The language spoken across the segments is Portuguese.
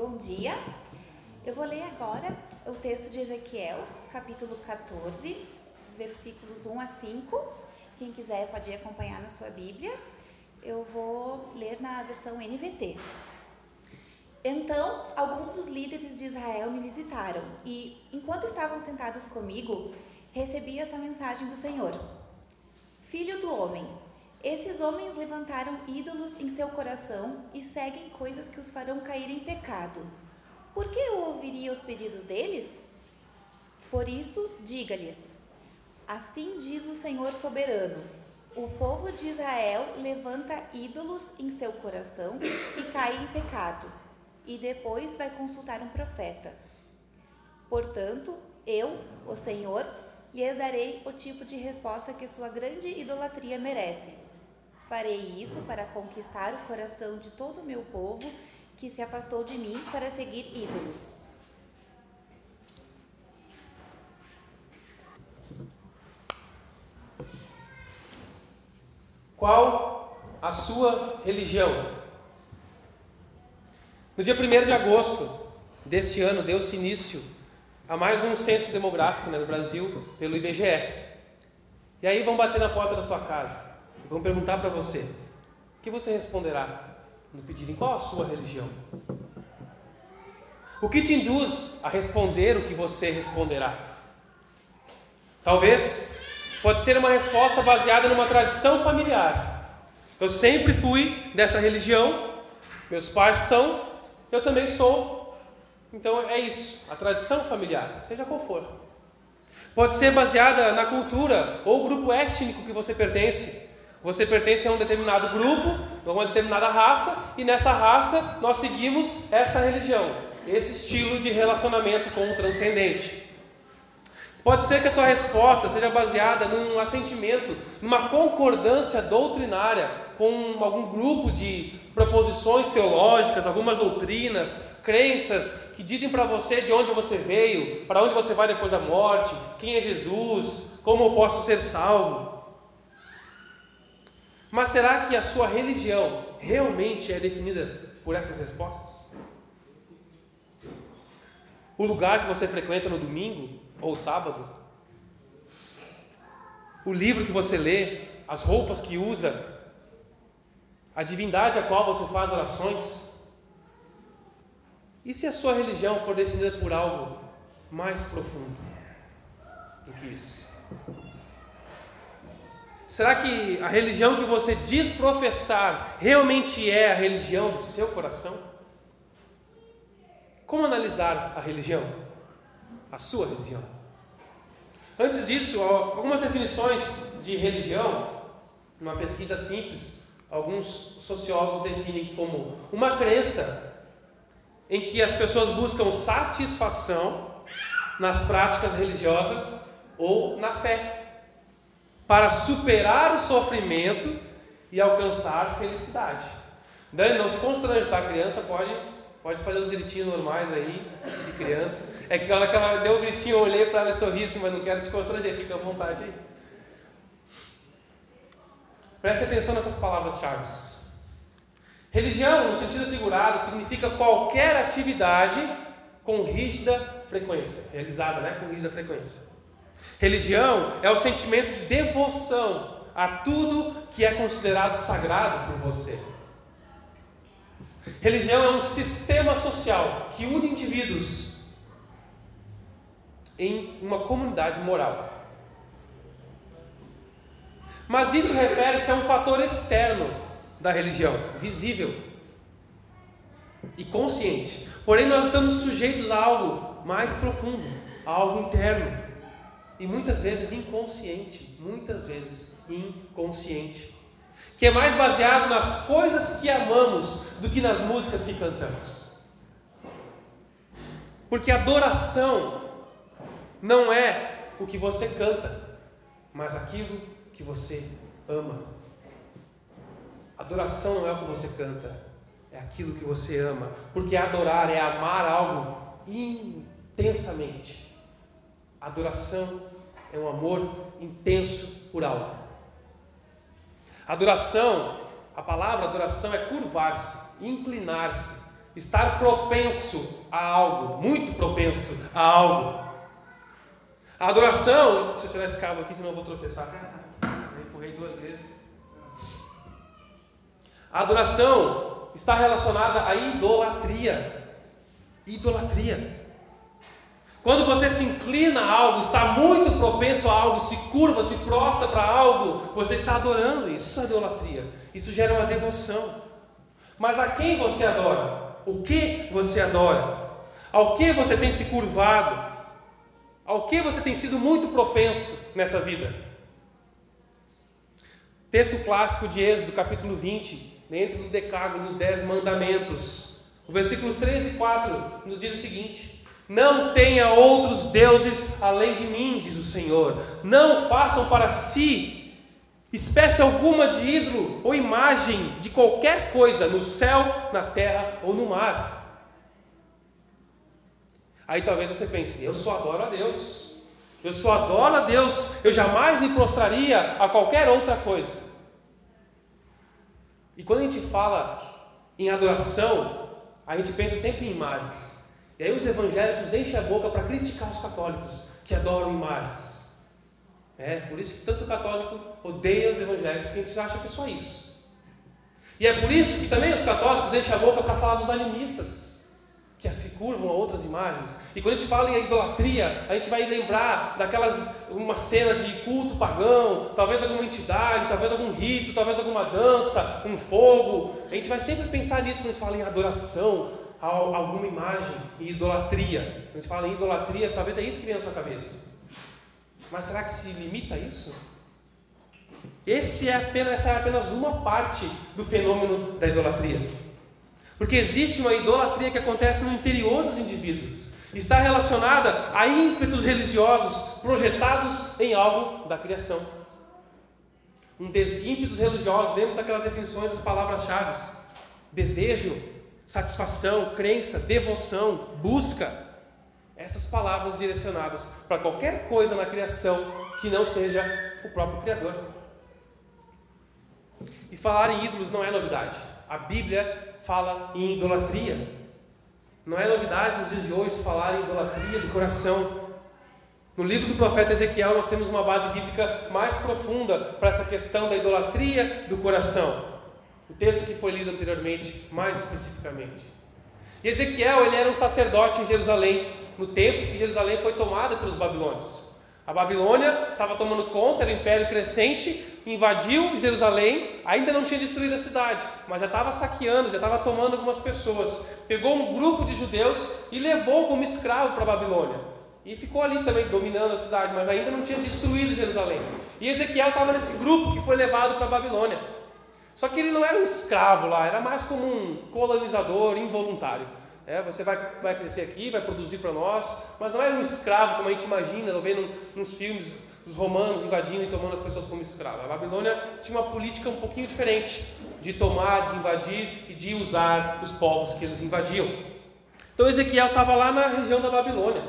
Bom dia. Eu vou ler agora o texto de Ezequiel, capítulo 14, versículos 1 a 5. Quem quiser pode acompanhar na sua Bíblia. Eu vou ler na versão NVT. Então, alguns dos líderes de Israel me visitaram e, enquanto estavam sentados comigo, recebi esta mensagem do Senhor: Filho do homem, esses homens levantaram ídolos em seu coração e seguem coisas que os farão cair em pecado. Por que eu ouviria os pedidos deles? Por isso, diga-lhes: Assim diz o Senhor soberano: O povo de Israel levanta ídolos em seu coração e cai em pecado, e depois vai consultar um profeta. Portanto, eu, o Senhor, lhes darei o tipo de resposta que sua grande idolatria merece. Farei isso para conquistar o coração de todo o meu povo que se afastou de mim para seguir ídolos. Qual a sua religião? No dia 1 de agosto deste ano, deu-se início a mais um censo demográfico né, no Brasil pelo IBGE. E aí vão bater na porta da sua casa Vamos perguntar para você: o que você responderá no pedirem qual a sua religião? O que te induz a responder o que você responderá? Talvez pode ser uma resposta baseada numa tradição familiar. Eu sempre fui dessa religião, meus pais são, eu também sou. Então é isso, a tradição familiar, seja qual for. Pode ser baseada na cultura ou grupo étnico que você pertence. Você pertence a um determinado grupo, a uma determinada raça, e nessa raça nós seguimos essa religião, esse estilo de relacionamento com o transcendente. Pode ser que a sua resposta seja baseada num assentimento, numa concordância doutrinária com algum grupo de proposições teológicas, algumas doutrinas, crenças que dizem para você de onde você veio, para onde você vai depois da morte, quem é Jesus, como eu posso ser salvo. Mas será que a sua religião realmente é definida por essas respostas? O lugar que você frequenta no domingo ou sábado? O livro que você lê? As roupas que usa? A divindade a qual você faz orações? E se a sua religião for definida por algo mais profundo do que isso? Será que a religião que você diz professar realmente é a religião do seu coração? Como analisar a religião? A sua religião. Antes disso, algumas definições de religião, uma pesquisa simples, alguns sociólogos definem como uma crença em que as pessoas buscam satisfação nas práticas religiosas ou na fé para superar o sofrimento e alcançar felicidade. Não se constrange, tá? A criança pode, pode fazer os gritinhos normais aí, de criança. É que na hora que ela deu o um gritinho, eu olhei para ela e sorri assim, mas não quero te constranger, fica à vontade aí. Preste atenção nessas palavras-chave. Religião, no sentido figurado, significa qualquer atividade com rígida frequência, realizada né, com rígida frequência. Religião é o sentimento de devoção a tudo que é considerado sagrado por você. Religião é um sistema social que une indivíduos em uma comunidade moral. Mas isso refere-se a um fator externo da religião, visível e consciente. Porém, nós estamos sujeitos a algo mais profundo, a algo interno e muitas vezes inconsciente, muitas vezes inconsciente, que é mais baseado nas coisas que amamos do que nas músicas que cantamos. Porque adoração não é o que você canta, mas aquilo que você ama. Adoração não é o que você canta, é aquilo que você ama. Porque adorar é amar algo intensamente. Adoração é um amor intenso por algo. Adoração, a palavra adoração é curvar-se, inclinar-se, estar propenso a algo, muito propenso a algo. A adoração, deixa eu tirar esse cabo aqui, senão eu vou tropeçar. Eu empurrei duas vezes. A adoração está relacionada à idolatria. Idolatria. Quando você se inclina a algo, está muito propenso a algo, se curva, se prostra para algo, você está adorando. Isso é idolatria. Isso gera uma devoção. Mas a quem você adora? O que você adora? Ao que você tem se curvado? Ao que você tem sido muito propenso nessa vida? Texto clássico de Êxodo, capítulo 20, dentro do Decálogo, dos Dez Mandamentos. O versículo 13 e 4 nos diz o seguinte: Não tenha outros deuses além de mim, diz o Senhor. Não façam para si espécie alguma de ídolo ou imagem de qualquer coisa no céu, na terra ou no mar. Aí talvez você pense: eu só adoro a Deus. Eu só adoro a Deus. Eu jamais me prostraria a qualquer outra coisa. E quando a gente fala em adoração, a gente pensa sempre em imagens. E aí os evangélicos enchem a boca para criticar os católicos que adoram imagens. É, por isso que tanto católico odeia os evangélicos, porque a gente acha que é só isso. E é por isso que também os católicos enchem a boca para falar dos animistas que se curvam a outras imagens. E quando a gente fala em idolatria, a gente vai lembrar daquelas uma cena de culto pagão, talvez alguma entidade, talvez algum rito, talvez alguma dança, um fogo. A gente vai sempre pensar nisso quando a gente fala em adoração a alguma imagem, em idolatria. Quando a gente fala em idolatria, talvez é isso que vem na sua cabeça. Mas será que se limita a isso? Esse é apenas, essa é apenas uma parte do fenômeno da idolatria. Porque existe uma idolatria que acontece no interior dos indivíduos. Está relacionada a ímpetos religiosos projetados em algo da criação. Um ímpetos religiosos, dentro daquelas definições das palavras-chave: desejo, satisfação, crença, devoção, busca. Essas palavras direcionadas para qualquer coisa na criação que não seja o próprio Criador. E falar em ídolos não é novidade. A Bíblia fala em idolatria. Não é novidade nos dias de hoje falar em idolatria do coração. No livro do profeta Ezequiel, nós temos uma base bíblica mais profunda para essa questão da idolatria do coração. O texto que foi lido anteriormente, mais especificamente. E Ezequiel, ele era um sacerdote em Jerusalém, no tempo que Jerusalém foi tomada pelos babilônios. A Babilônia estava tomando conta, era um império crescente, invadiu Jerusalém, ainda não tinha destruído a cidade, mas já estava saqueando, já estava tomando algumas pessoas. Pegou um grupo de judeus e levou como escravo para a Babilônia. E ficou ali também dominando a cidade, mas ainda não tinha destruído Jerusalém. E Ezequiel estava nesse grupo que foi levado para a Babilônia. Só que ele não era um escravo lá, era mais como um colonizador involuntário. É, você vai, vai crescer aqui, vai produzir para nós, mas não é um escravo como a gente imagina, vendo nos filmes os romanos invadindo e tomando as pessoas como escravos. A Babilônia tinha uma política um pouquinho diferente de tomar, de invadir e de usar os povos que eles invadiam. Então Ezequiel estava lá na região da Babilônia,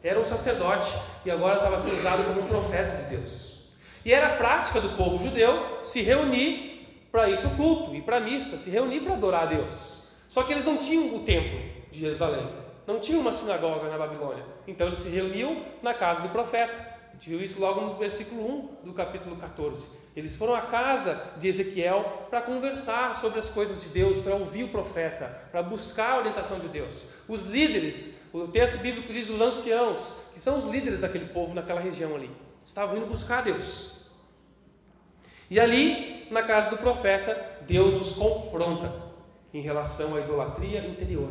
era um sacerdote e agora estava sendo usado como um profeta de Deus. E era prática do povo judeu se reunir para ir para o culto, ir para a missa, se reunir para adorar a Deus. Só que eles não tinham o templo de Jerusalém. Não tinha uma sinagoga na Babilônia. Então eles se reuniam na casa do profeta. A gente viu isso logo no versículo 1 do capítulo 14. Eles foram à casa de Ezequiel para conversar sobre as coisas de Deus, para ouvir o profeta, para buscar a orientação de Deus. Os líderes, o texto bíblico diz os anciãos, que são os líderes daquele povo naquela região ali, estavam indo buscar Deus. E ali, na casa do profeta, Deus os confronta em relação à idolatria interior.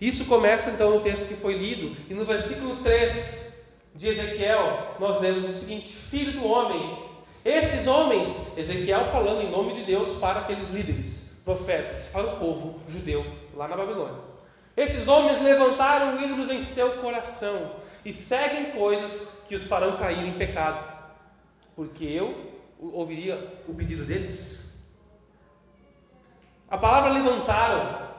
Isso começa então no texto que foi lido, e no versículo 3 de Ezequiel, nós lemos o seguinte: Filho do homem, esses homens, Ezequiel falando em nome de Deus para aqueles líderes, profetas, para o povo judeu lá na Babilônia. Esses homens levantaram ídolos em seu coração e seguem coisas que os farão cair em pecado, porque eu ouviria o pedido deles. A palavra levantaram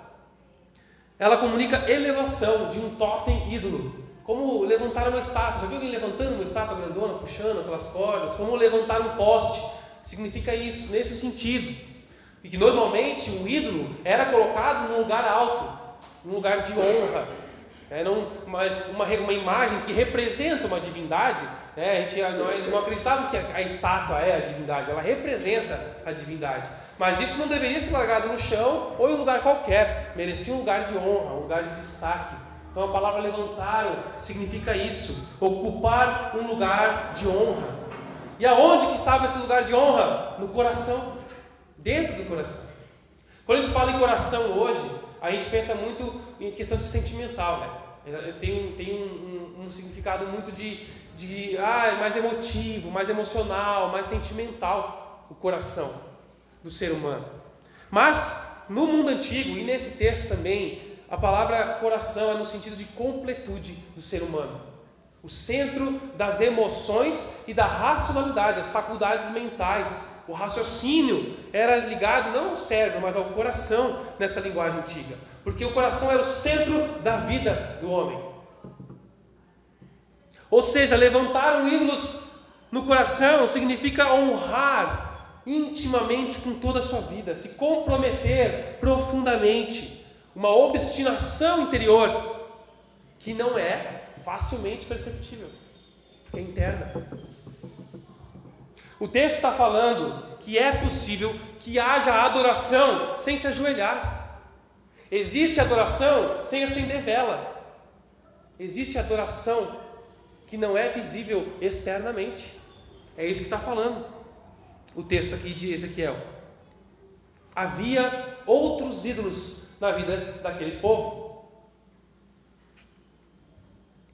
ela comunica elevação de um totem ídolo. Como levantar uma estátua. Já viu alguém levantando uma estátua grandona, puxando aquelas cordas? Como levantar um poste. Significa isso, nesse sentido. E que normalmente o ídolo era colocado num lugar alto, num lugar de honra. É, não, mas uma, uma imagem que representa uma divindade, né? a gente, nós não acreditavam que a, a estátua é a divindade, ela representa a divindade. Mas isso não deveria ser largado no chão ou em um lugar qualquer, merecia um lugar de honra, um lugar de destaque. Então a palavra levantaram significa isso, ocupar um lugar de honra. E aonde que estava esse lugar de honra? No coração, dentro do coração. Quando a gente fala em coração hoje, a gente pensa muito em questão de sentimental, né? Tem, tem um, um, um significado muito de, de ah, mais emotivo, mais emocional, mais sentimental o coração do ser humano. Mas no mundo antigo e nesse texto também, a palavra coração é no sentido de completude do ser humano. O centro das emoções e da racionalidade, as faculdades mentais. O raciocínio era ligado não ao cérebro, mas ao coração nessa linguagem antiga. Porque o coração era o centro da vida do homem. Ou seja, levantar ídolos no coração significa honrar intimamente com toda a sua vida, se comprometer profundamente uma obstinação interior que não é facilmente perceptível, porque é interna. O texto está falando que é possível que haja adoração sem se ajoelhar. Existe adoração sem acender vela. Existe adoração que não é visível externamente. É isso que está falando o texto aqui de Ezequiel. Havia outros ídolos na vida daquele povo.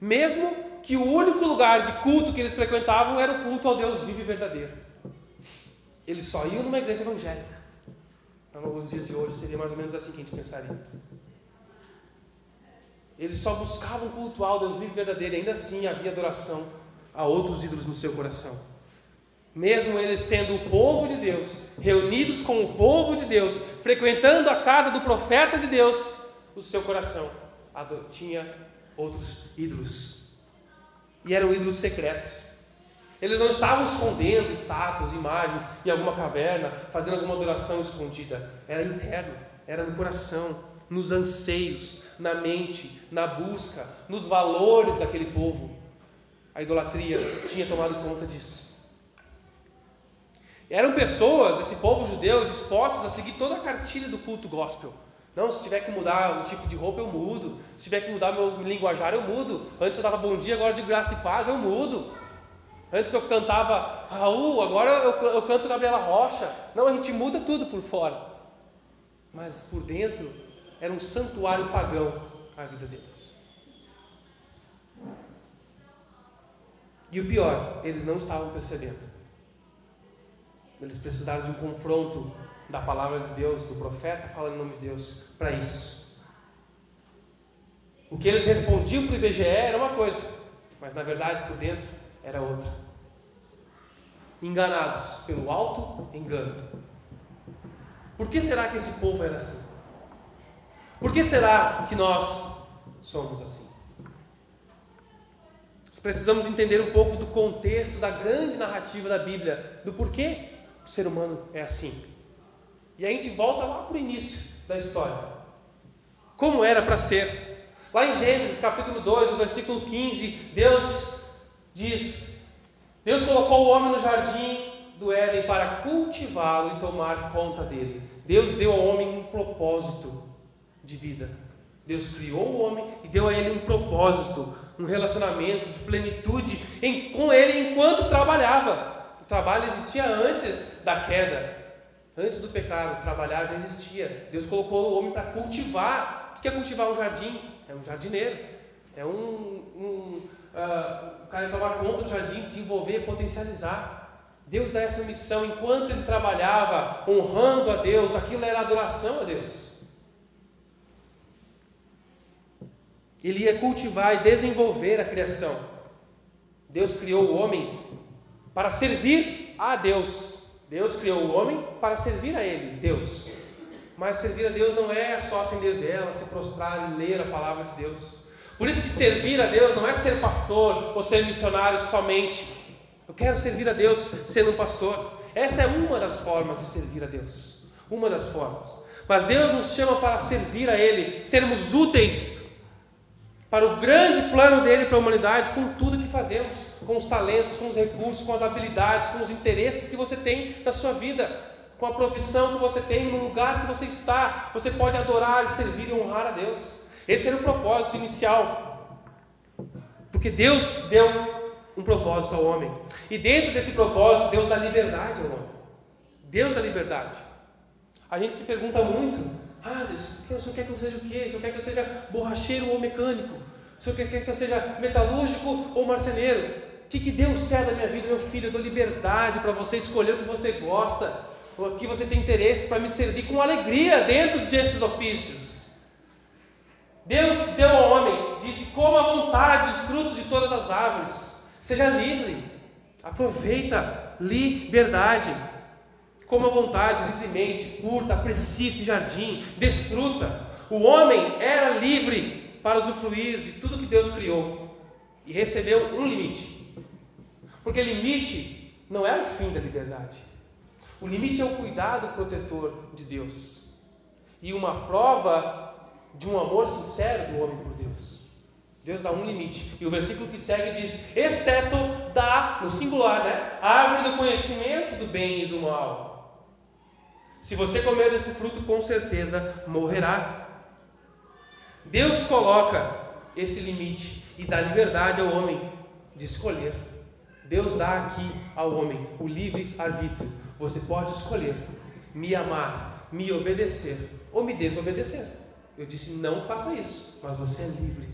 Mesmo que o único lugar de culto que eles frequentavam era o culto ao Deus vivo e verdadeiro. Eles só iam numa igreja evangélica. Para nos dias de hoje seria mais ou menos assim que a gente pensaria. Eles só buscavam cultuar o Deus vivo e verdadeiro, e ainda assim havia adoração a outros ídolos no seu coração. Mesmo eles sendo o povo de Deus, reunidos com o povo de Deus, frequentando a casa do profeta de Deus, o seu coração tinha outros ídolos. E eram ídolos secretos. Eles não estavam escondendo estátuas, imagens em alguma caverna, fazendo alguma adoração escondida. Era interno, era no coração, nos anseios, na mente, na busca, nos valores daquele povo. A idolatria tinha tomado conta disso. Eram pessoas, esse povo judeu, dispostas a seguir toda a cartilha do culto gospel. Não, se tiver que mudar o tipo de roupa, eu mudo. Se tiver que mudar meu linguajar, eu mudo. Antes eu dava bom dia, agora de graça e paz, eu mudo. Antes eu cantava Raul, agora eu, eu canto Gabriela Rocha. Não, a gente muda tudo por fora. Mas por dentro era um santuário pagão a vida deles. E o pior, eles não estavam percebendo. Eles precisaram de um confronto da palavra de Deus, do profeta falando em nome de Deus, para isso. O que eles respondiam para o IBGE era uma coisa, mas na verdade por dentro era outra. Enganados pelo alto engano. Por que será que esse povo era assim? Por que será que nós somos assim? Nós precisamos entender um pouco do contexto da grande narrativa da Bíblia, do porquê o ser humano é assim. E a gente volta lá para o início da história. Como era para ser? Lá em Gênesis capítulo 2, no versículo 15, Deus diz: Deus colocou o homem no jardim do Éden para cultivá-lo e tomar conta dele. Deus deu ao homem um propósito de vida. Deus criou o homem e deu a ele um propósito, um relacionamento de plenitude em, com ele enquanto trabalhava trabalho existia antes da queda, antes do pecado. Trabalhar já existia. Deus colocou o homem para cultivar. O que é cultivar um jardim? É um jardineiro. É um, um uh, o cara tomar conta do jardim, desenvolver, potencializar. Deus dá essa missão. Enquanto ele trabalhava honrando a Deus, aquilo era adoração a Deus. Ele ia cultivar e desenvolver a criação. Deus criou o homem para servir a Deus. Deus criou o homem para servir a Ele, Deus. Mas servir a Deus não é só acender vela, se prostrar e ler a palavra de Deus. Por isso que servir a Deus não é ser pastor ou ser missionário somente. Eu quero servir a Deus sendo um pastor. Essa é uma das formas de servir a Deus. Uma das formas. Mas Deus nos chama para servir a Ele, sermos úteis para o grande plano dele para a humanidade com tudo que fazemos, com os talentos, com os recursos, com as habilidades, com os interesses que você tem na sua vida, com a profissão que você tem, no lugar que você está. Você pode adorar, servir e honrar a Deus. Esse era o propósito inicial. Porque Deus deu um propósito ao homem. E dentro desse propósito, Deus dá liberdade ao homem. Deus dá liberdade. A gente se pergunta muito: ah, o senhor quer que eu seja o quê? O senhor quer que eu seja borracheiro ou mecânico? O senhor quer que eu seja metalúrgico ou marceneiro? O que, que Deus quer da minha vida, meu filho? Eu dou liberdade para você escolher o que você gosta, o que você tem interesse para me servir com alegria dentro desses ofícios. Deus deu ao homem, disse: coma à vontade os frutos de todas as árvores, seja livre, aproveita liberdade. Coma à vontade, livremente, curta, aprecie esse jardim, desfruta. O homem era livre para usufruir de tudo que Deus criou e recebeu um limite. Porque limite não é o fim da liberdade. O limite é o cuidado protetor de Deus e uma prova de um amor sincero do homem por Deus. Deus dá um limite. E o versículo que segue diz: exceto da, no singular, né? A árvore do conhecimento do bem e do mal. Se você comer desse fruto, com certeza morrerá. Deus coloca esse limite e dá liberdade ao homem de escolher. Deus dá aqui ao homem o livre arbítrio. Você pode escolher me amar, me obedecer ou me desobedecer. Eu disse: não faça isso, mas você é livre.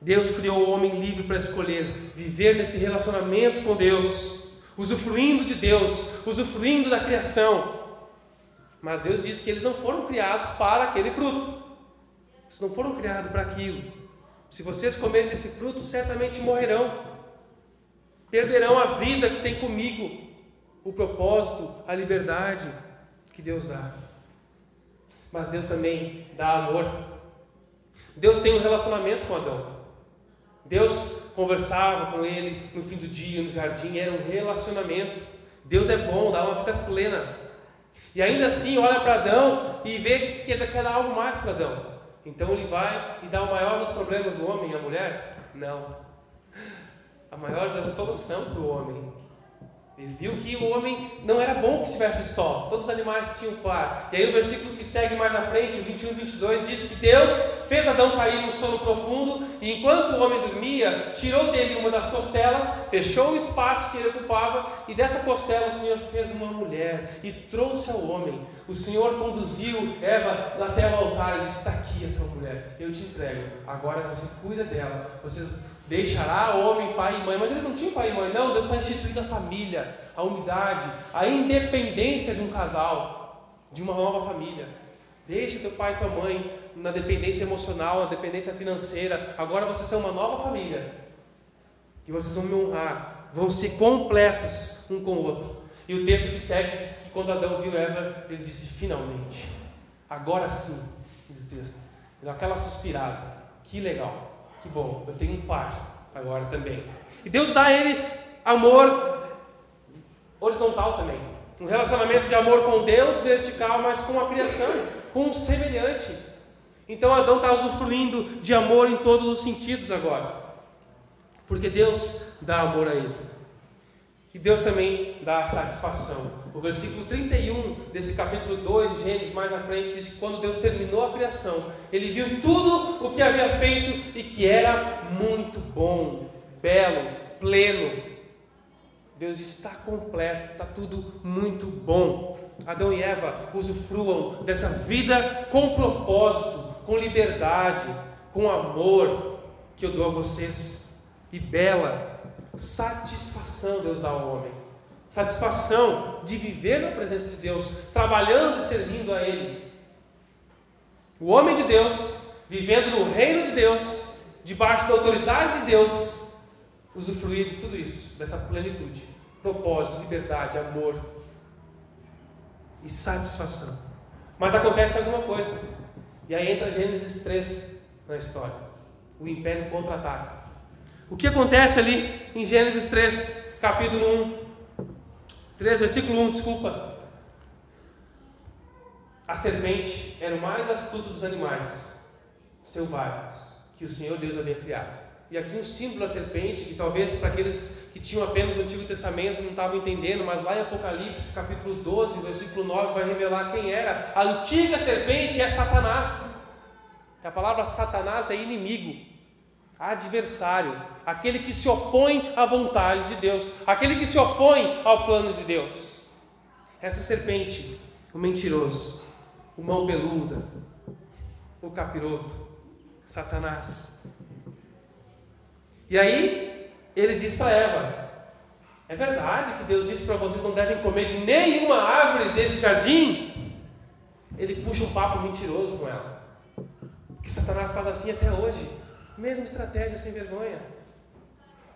Deus criou o homem livre para escolher viver nesse relacionamento com Deus usufruindo de Deus, usufruindo da criação. Mas Deus diz que eles não foram criados para aquele fruto. Eles não foram criados para aquilo. Se vocês comerem desse fruto, certamente morrerão. Perderão a vida que tem comigo, o propósito, a liberdade que Deus dá. Mas Deus também dá amor. Deus tem um relacionamento com Adão. Deus conversava com ele no fim do dia, no jardim, era um relacionamento. Deus é bom, dá uma vida plena. E ainda assim olha para Adão e vê que quer dar algo mais para Adão. Então ele vai e dá o maior dos problemas do homem e a mulher? Não. A maior da solução para o homem ele viu que o homem não era bom que estivesse só, todos os animais tinham par. E aí no versículo que segue mais na frente, 21 22, diz que Deus fez Adão cair num sono profundo, e enquanto o homem dormia, tirou dele uma das costelas, fechou o espaço que ele ocupava, e dessa costela o Senhor fez uma mulher e trouxe ao homem. O Senhor conduziu Eva até o altar e disse: Está aqui a tua mulher, eu te entrego, agora você cuida dela, vocês deixará homem pai e mãe. Mas eles não tinham pai e mãe, não. Deus está instituindo a família, a unidade, a independência de um casal, de uma nova família. Deixa teu pai e tua mãe na dependência emocional, na dependência financeira. Agora vocês são uma nova família. E vocês vão me honrar, vão ser completos um com o outro. E o texto que segue diz que quando Adão viu Eva, ele disse: finalmente, agora sim, diz o texto. Ele deu aquela suspirada, que legal. Que bom, eu tenho um par agora também. E Deus dá a ele amor horizontal também. Um relacionamento de amor com Deus vertical, mas com a criação, com um semelhante. Então Adão está usufruindo de amor em todos os sentidos agora. Porque Deus dá amor a ele. E Deus também dá satisfação. O versículo 31 desse capítulo 2 de Gênesis, mais à frente, diz que quando Deus terminou a criação, ele viu tudo o que havia feito e que era muito bom, belo, pleno. Deus está completo, está tudo muito bom. Adão e Eva usufruam dessa vida com propósito, com liberdade, com amor que eu dou a vocês. E bela satisfação Deus dá ao homem. Satisfação de viver na presença de Deus, trabalhando e servindo a Ele. O homem de Deus, vivendo no reino de Deus, debaixo da autoridade de Deus, usufruir de tudo isso, dessa plenitude, propósito, liberdade, amor e satisfação. Mas acontece alguma coisa, e aí entra Gênesis 3 na história. O império contra-ataca. O que acontece ali em Gênesis 3, capítulo 1? 3, versículo 1, desculpa. A serpente era o mais astuto dos animais selvagens que o Senhor Deus havia criado. E aqui um símbolo da serpente, que talvez para aqueles que tinham apenas o Antigo Testamento não estavam entendendo, mas lá em Apocalipse, capítulo 12, versículo 9, vai revelar quem era. A antiga serpente é Satanás. A palavra Satanás é inimigo, adversário, aquele que se opõe à vontade de Deus, aquele que se opõe ao plano de Deus. Essa serpente, o mentiroso, o mão peluda, o capiroto, Satanás. E aí, ele diz para Eva: É verdade que Deus disse para vocês não devem comer de nenhuma árvore desse jardim? Ele puxa um papo mentiroso com ela. Que Satanás faz assim até hoje. Mesma estratégia sem vergonha.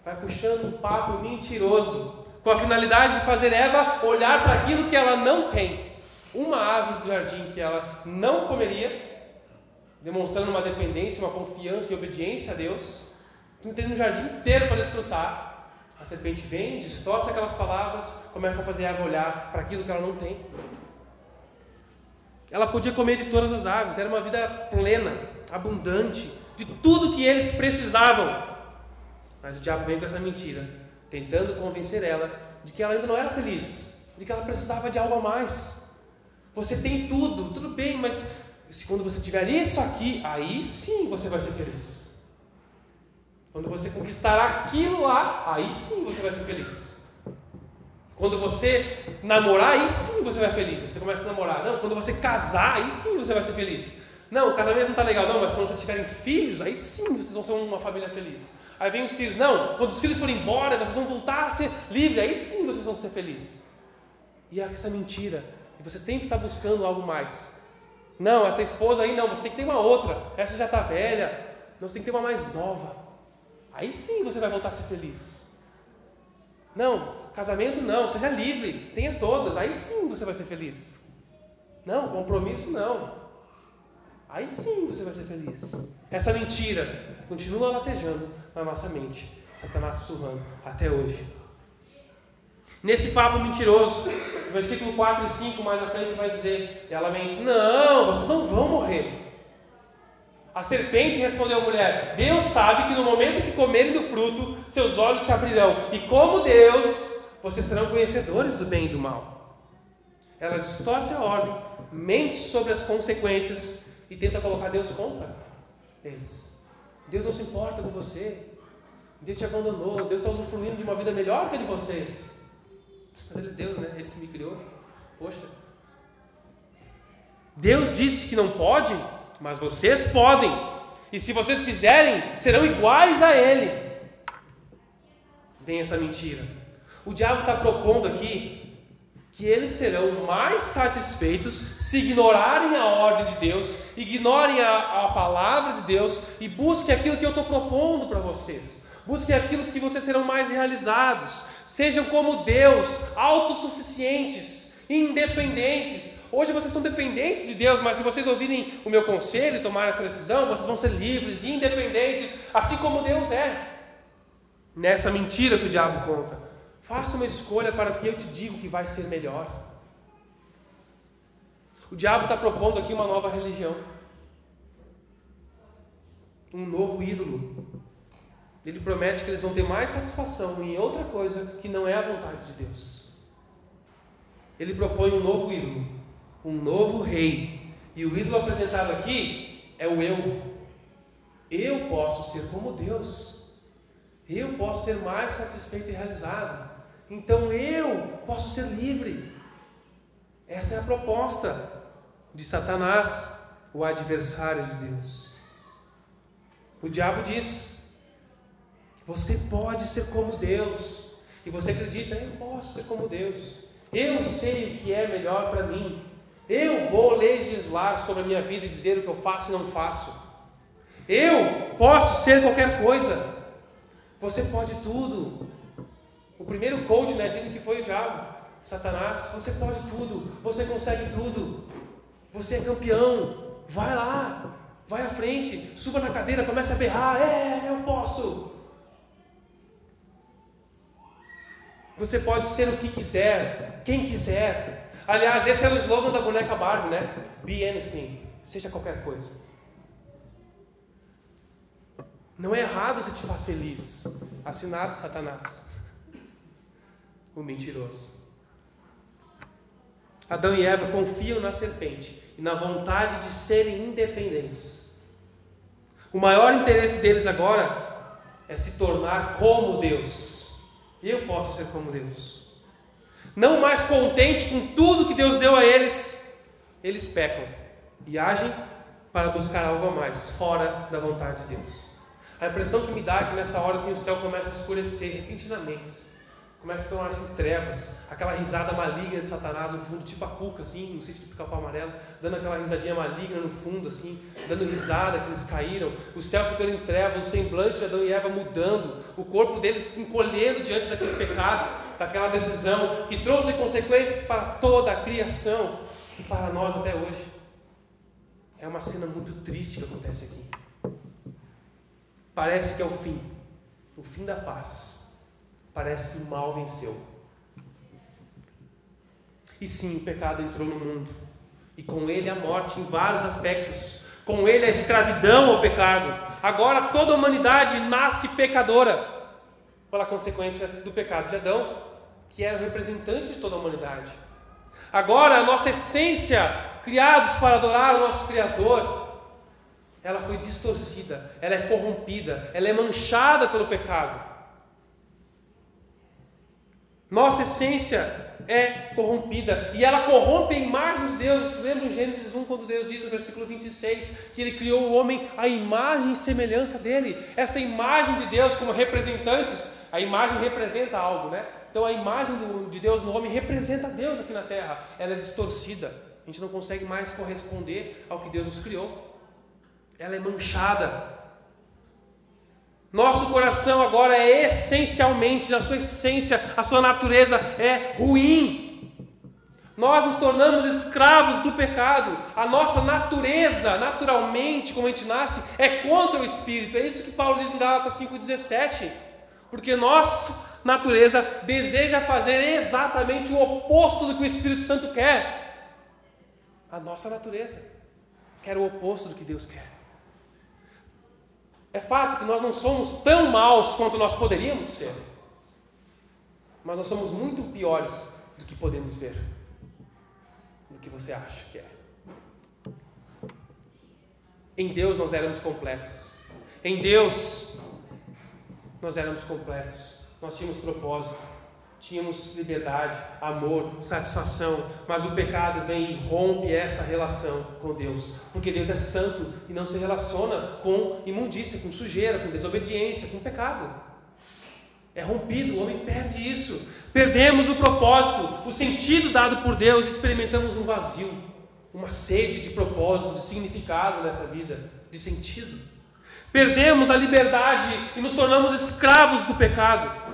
Vai puxando um papo mentiroso. Com a finalidade de fazer Eva olhar para aquilo que ela não tem. Uma árvore do jardim que ela não comeria, demonstrando uma dependência, uma confiança e obediência a Deus. Tu tem um jardim inteiro para desfrutar. A serpente vem, distorce aquelas palavras, começa a fazer Eva olhar para aquilo que ela não tem. Ela podia comer de todas as árvores, era uma vida plena, abundante, de tudo que eles precisavam. Mas o diabo vem com essa mentira, tentando convencer ela de que ela ainda não era feliz, de que ela precisava de algo a mais. Você tem tudo, tudo bem, mas se quando você tiver isso aqui, aí sim você vai ser feliz. Quando você conquistar aquilo lá, aí sim você vai ser feliz. Quando você namorar, aí sim você vai ser feliz. Você começa a namorar. Não, quando você casar, aí sim você vai ser feliz. Não, o casamento não está legal, não, mas quando vocês tiverem filhos, aí sim vocês vão ser uma família feliz. Aí vem os filhos, não, quando os filhos forem embora, vocês vão voltar a ser livres, aí sim vocês vão ser felizes. E é essa mentira, e você sempre está buscando algo mais. Não, essa esposa aí não, você tem que ter uma outra, essa já está velha, não, você tem que ter uma mais nova. Aí sim você vai voltar a ser feliz. Não, casamento não, seja livre, tenha todas, aí sim você vai ser feliz. Não, compromisso não. Aí sim você vai ser feliz. Essa mentira continua latejando na nossa mente. Satanás sussurrando até hoje. Nesse papo mentiroso, versículo 4 e 5 mais à frente vai dizer, ela mente, não, vocês não vão morrer. A serpente respondeu à mulher: Deus sabe que no momento que comerem do fruto, seus olhos se abrirão, e como Deus, vocês serão conhecedores do bem e do mal. Ela distorce a ordem, mente sobre as consequências e tenta colocar Deus contra eles. Deus não se importa com você. Deus te abandonou. Deus está usufruindo de uma vida melhor que a de vocês. Mas Ele é Deus, né? Ele que me criou. Poxa. Deus disse que não pode, mas vocês podem, e se vocês fizerem, serão iguais a Ele. Vem essa mentira. O diabo está propondo aqui que eles serão mais satisfeitos se ignorarem a ordem de Deus, ignorem a, a palavra de Deus e busquem aquilo que eu estou propondo para vocês. Busquem aquilo que vocês serão mais realizados. Sejam como Deus, autossuficientes, independentes, Hoje vocês são dependentes de Deus, mas se vocês ouvirem o meu conselho e tomarem essa decisão, vocês vão ser livres e independentes, assim como Deus é. Nessa mentira que o diabo conta. Faça uma escolha para o que eu te digo que vai ser melhor. O diabo está propondo aqui uma nova religião, um novo ídolo. Ele promete que eles vão ter mais satisfação em outra coisa que não é a vontade de Deus. Ele propõe um novo ídolo, um novo rei. E o ídolo apresentado aqui é o eu. Eu posso ser como Deus. Eu posso ser mais satisfeito e realizado. Então eu posso ser livre. Essa é a proposta de Satanás, o adversário de Deus. O diabo diz: Você pode ser como Deus. E você acredita, eu posso ser como Deus. Eu sei o que é melhor para mim. Eu vou legislar sobre a minha vida e dizer o que eu faço e não faço. Eu posso ser qualquer coisa. Você pode tudo. O primeiro coach, né, dizem que foi o diabo, Satanás. Você pode tudo. Você consegue tudo. Você é campeão. Vai lá. Vai à frente. Suba na cadeira, comece a berrar. É, eu posso. Você pode ser o que quiser, quem quiser. Aliás, esse é o slogan da boneca Barbie, né? Be anything. Seja qualquer coisa. Não é errado se te faz feliz. Assinado Satanás. O mentiroso. Adão e Eva confiam na serpente e na vontade de serem independentes. O maior interesse deles agora é se tornar como Deus. Eu posso ser como Deus. Não mais contente com tudo que Deus deu a eles, eles pecam e agem para buscar algo a mais, fora da vontade de Deus. A impressão que me dá é que nessa hora assim, o céu começa a escurecer repentinamente começa a tornar assim, trevas, aquela risada maligna de Satanás no fundo, tipo a cuca, assim, no sítio do pica-pau amarelo, dando aquela risadinha maligna no fundo, assim, dando risada que eles caíram, o céu ficando em trevas, o semblante de Adão e Eva mudando, o corpo deles se encolhendo diante daquele pecado, daquela decisão que trouxe consequências para toda a criação e para nós até hoje. É uma cena muito triste que acontece aqui. Parece que é o fim, o fim da paz parece que o mal venceu. E sim, o pecado entrou no mundo, e com ele a morte em vários aspectos, com ele a escravidão ao pecado. Agora toda a humanidade nasce pecadora, pela consequência do pecado de Adão, que era o representante de toda a humanidade. Agora a nossa essência, criados para adorar o nosso Criador, ela foi distorcida, ela é corrompida, ela é manchada pelo pecado. Nossa essência é corrompida e ela corrompe a imagem de Deus. Lembra Gênesis 1 quando Deus diz no versículo 26 que ele criou o homem à imagem e semelhança dele? Essa imagem de Deus como representantes, a imagem representa algo, né? Então a imagem de Deus no homem representa Deus aqui na terra. Ela é distorcida. A gente não consegue mais corresponder ao que Deus nos criou. Ela é manchada. Nosso coração agora é essencialmente, na sua essência, a sua natureza é ruim. Nós nos tornamos escravos do pecado. A nossa natureza, naturalmente, como a gente nasce, é contra o Espírito. É isso que Paulo diz em Gálatas 5,17. Porque nossa natureza deseja fazer exatamente o oposto do que o Espírito Santo quer. A nossa natureza quer o oposto do que Deus quer. É fato que nós não somos tão maus quanto nós poderíamos ser, mas nós somos muito piores do que podemos ver, do que você acha que é. Em Deus nós éramos completos. Em Deus nós éramos completos. Nós tínhamos propósito tínhamos liberdade, amor, satisfação, mas o pecado vem e rompe essa relação com Deus, porque Deus é santo e não se relaciona com imundícia, com sujeira, com desobediência, com pecado. É rompido, o homem perde isso. Perdemos o propósito, o sentido dado por Deus, experimentamos um vazio, uma sede de propósito, de significado nessa vida, de sentido. Perdemos a liberdade e nos tornamos escravos do pecado.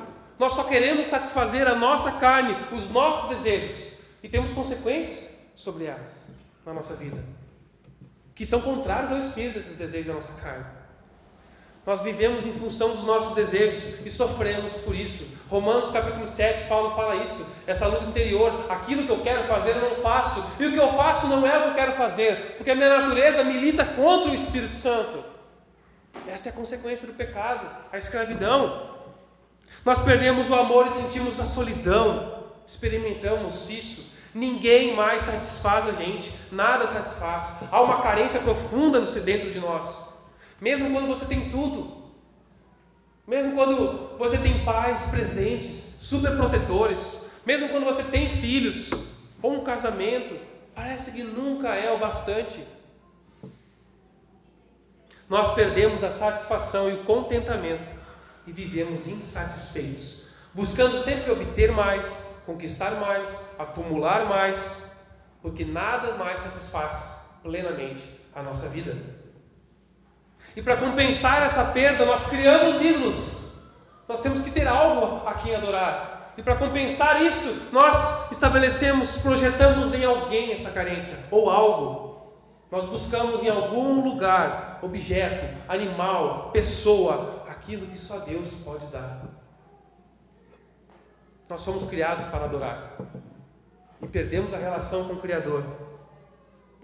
Nós só queremos satisfazer a nossa carne, os nossos desejos, e temos consequências sobre elas na nossa vida, que são contrárias ao espírito desses desejos da nossa carne. Nós vivemos em função dos nossos desejos e sofremos por isso. Romanos capítulo 7, Paulo fala isso. Essa luta interior, aquilo que eu quero fazer eu não faço, e o que eu faço não é o que eu quero fazer, porque a minha natureza milita contra o Espírito Santo. Essa é a consequência do pecado, a escravidão. Nós perdemos o amor e sentimos a solidão. Experimentamos isso. Ninguém mais satisfaz a gente, nada satisfaz. Há uma carência profunda dentro de nós. Mesmo quando você tem tudo, mesmo quando você tem pais presentes, super protetores, mesmo quando você tem filhos ou um casamento, parece que nunca é o bastante. Nós perdemos a satisfação e o contentamento e vivemos insatisfeitos, buscando sempre obter mais, conquistar mais, acumular mais, porque nada mais satisfaz plenamente a nossa vida. E para compensar essa perda, nós criamos ídolos. Nós temos que ter algo a quem adorar. E para compensar isso, nós estabelecemos, projetamos em alguém essa carência, ou algo. Nós buscamos em algum lugar, objeto, animal, pessoa, aquilo que só Deus pode dar. Nós somos criados para adorar. e perdemos a relação com o Criador.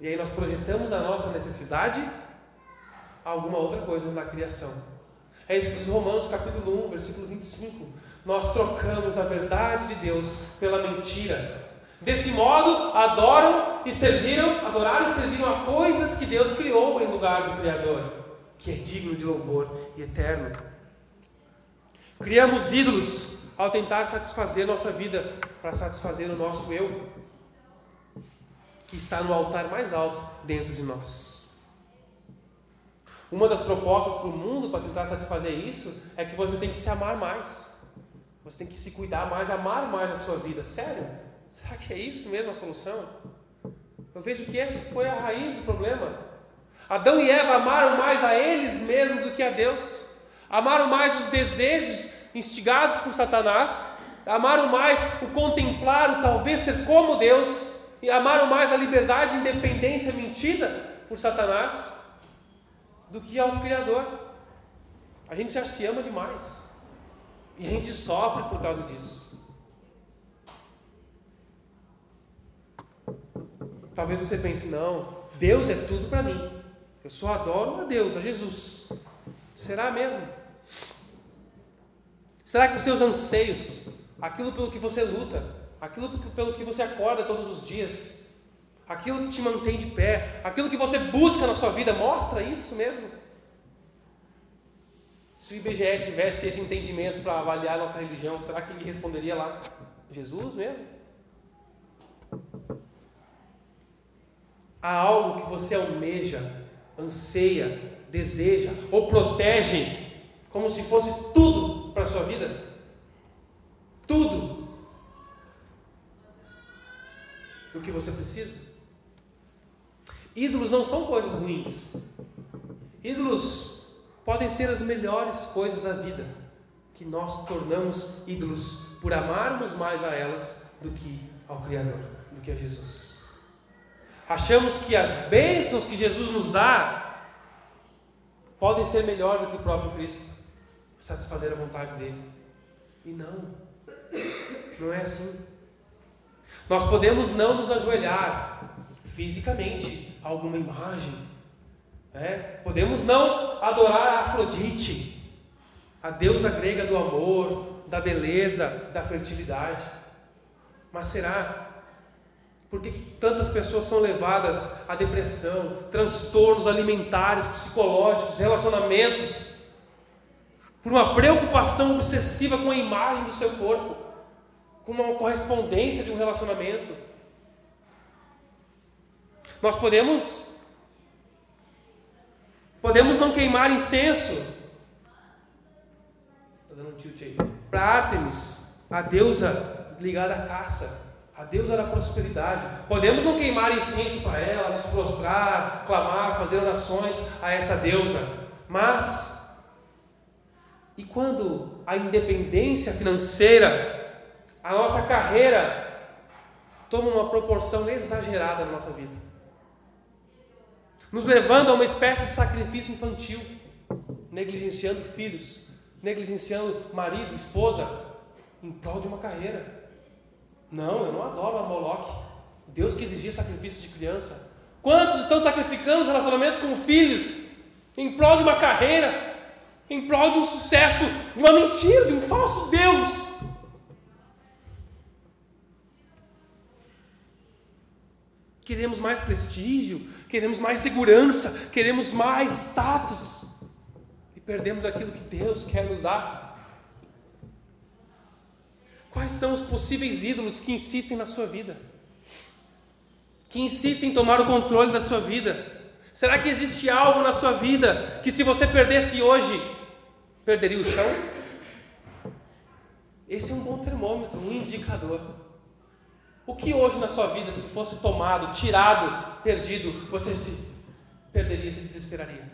E aí nós projetamos a nossa necessidade a alguma outra coisa na criação. É isso que diz Romanos capítulo 1, versículo 25. Nós trocamos a verdade de Deus pela mentira. Desse modo, adoram e serviram, adoraram e serviram a coisas que Deus criou em lugar do Criador, que é digno de louvor e eterno. Criamos ídolos ao tentar satisfazer nossa vida para satisfazer o nosso eu, que está no altar mais alto dentro de nós. Uma das propostas para o mundo para tentar satisfazer isso é que você tem que se amar mais. Você tem que se cuidar mais, amar mais a sua vida. Sério? Será que é isso mesmo a solução? Eu vejo que essa foi a raiz do problema. Adão e Eva amaram mais a eles mesmos do que a Deus. Amaram mais os desejos instigados por Satanás. Amaram mais o contemplar, o talvez ser como Deus. E amaram mais a liberdade e independência mentida por Satanás do que ao Criador. A gente já se ama demais. E a gente sofre por causa disso. Talvez você pense, não, Deus é tudo para mim. Eu só adoro a Deus, a Jesus. Será mesmo? Será que os seus anseios, aquilo pelo que você luta, aquilo pelo que você acorda todos os dias, aquilo que te mantém de pé, aquilo que você busca na sua vida, mostra isso mesmo? Se o IBGE tivesse esse entendimento para avaliar a nossa religião, será que ele responderia lá? Jesus mesmo? Há algo que você almeja, anseia, deseja ou protege como se fosse tudo para a sua vida? Tudo o que você precisa? Ídolos não são coisas ruins. Ídolos podem ser as melhores coisas da vida que nós tornamos ídolos por amarmos mais a elas do que ao Criador, do que a Jesus. Achamos que as bênçãos que Jesus nos dá podem ser melhor do que o próprio Cristo, satisfazer a vontade dele. E não, não é assim. Nós podemos não nos ajoelhar fisicamente a alguma imagem, né? podemos não adorar a Afrodite, a deusa grega do amor, da beleza, da fertilidade, mas será por que tantas pessoas são levadas à depressão, transtornos alimentares, psicológicos, relacionamentos, por uma preocupação obsessiva com a imagem do seu corpo, com uma correspondência de um relacionamento? Nós podemos podemos não queimar incenso. Estou dando um tilt aí. Para Artemis, a deusa ligada à caça. A Deus era prosperidade. Podemos não queimar incenso para ela, nos prostrar, clamar, fazer orações a essa deusa. Mas, e quando a independência financeira, a nossa carreira, toma uma proporção exagerada na nossa vida? Nos levando a uma espécie de sacrifício infantil, negligenciando filhos, negligenciando marido, esposa, em prol de uma carreira. Não, eu não adoro a Moloch. Deus que exigia sacrifício de criança. Quantos estão sacrificando os relacionamentos com filhos em prol de uma carreira, em prol de um sucesso, de uma mentira, de um falso Deus? Queremos mais prestígio, queremos mais segurança, queremos mais status e perdemos aquilo que Deus quer nos dar. Quais são os possíveis ídolos que insistem na sua vida? Que insistem em tomar o controle da sua vida? Será que existe algo na sua vida que, se você perdesse hoje, perderia o chão? Esse é um bom termômetro, um indicador. O que hoje na sua vida, se fosse tomado, tirado, perdido, você se perderia, se desesperaria?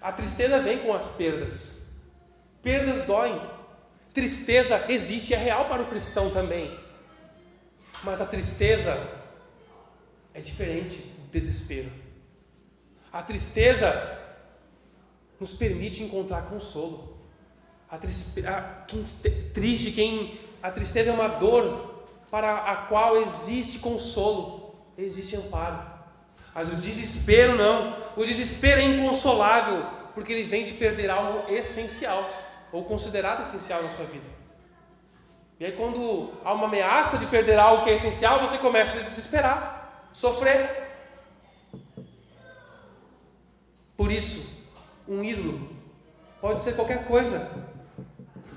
A tristeza vem com as perdas. Perdas doem. Tristeza existe, é real para o cristão também. Mas a tristeza é diferente do desespero. A tristeza nos permite encontrar consolo. A, a quem, triste, quem a tristeza é uma dor para a qual existe consolo, existe amparo. Mas o desespero não. O desespero é inconsolável, porque ele vem de perder algo essencial, ou considerado essencial na sua vida. E aí, quando há uma ameaça de perder algo que é essencial, você começa a se desesperar, sofrer. Por isso, um ídolo pode ser qualquer coisa.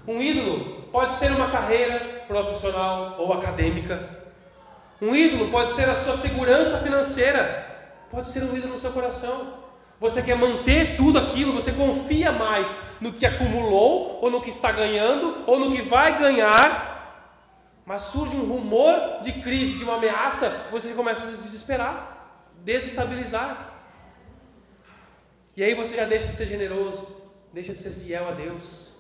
Um ídolo pode ser uma carreira profissional ou acadêmica. Um ídolo pode ser a sua segurança financeira. Pode ser um ídolo no seu coração. Você quer manter tudo aquilo, você confia mais no que acumulou, ou no que está ganhando, ou no que vai ganhar. Mas surge um rumor de crise, de uma ameaça, você começa a se desesperar, desestabilizar. E aí você já deixa de ser generoso, deixa de ser fiel a Deus.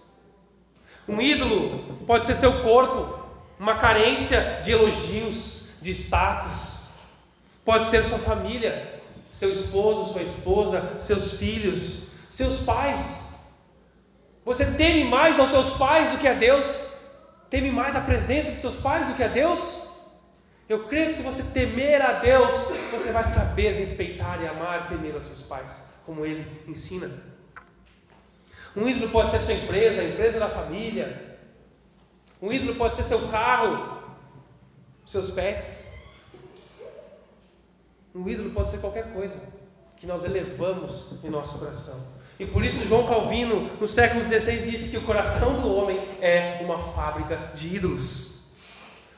Um ídolo pode ser seu corpo, uma carência de elogios, de status. Pode ser sua família, seu esposo, sua esposa, seus filhos, seus pais. Você teme mais aos seus pais do que a Deus? Teme mais a presença de seus pais do que a Deus? Eu creio que se você temer a Deus, você vai saber respeitar e amar e temer aos seus pais como ele ensina. Um ídolo pode ser sua empresa, a empresa da família. Um ídolo pode ser seu carro, seus pets. Um ídolo pode ser qualquer coisa que nós elevamos em nosso coração. E por isso João Calvino, no século XVI, disse que o coração do homem é uma fábrica de ídolos.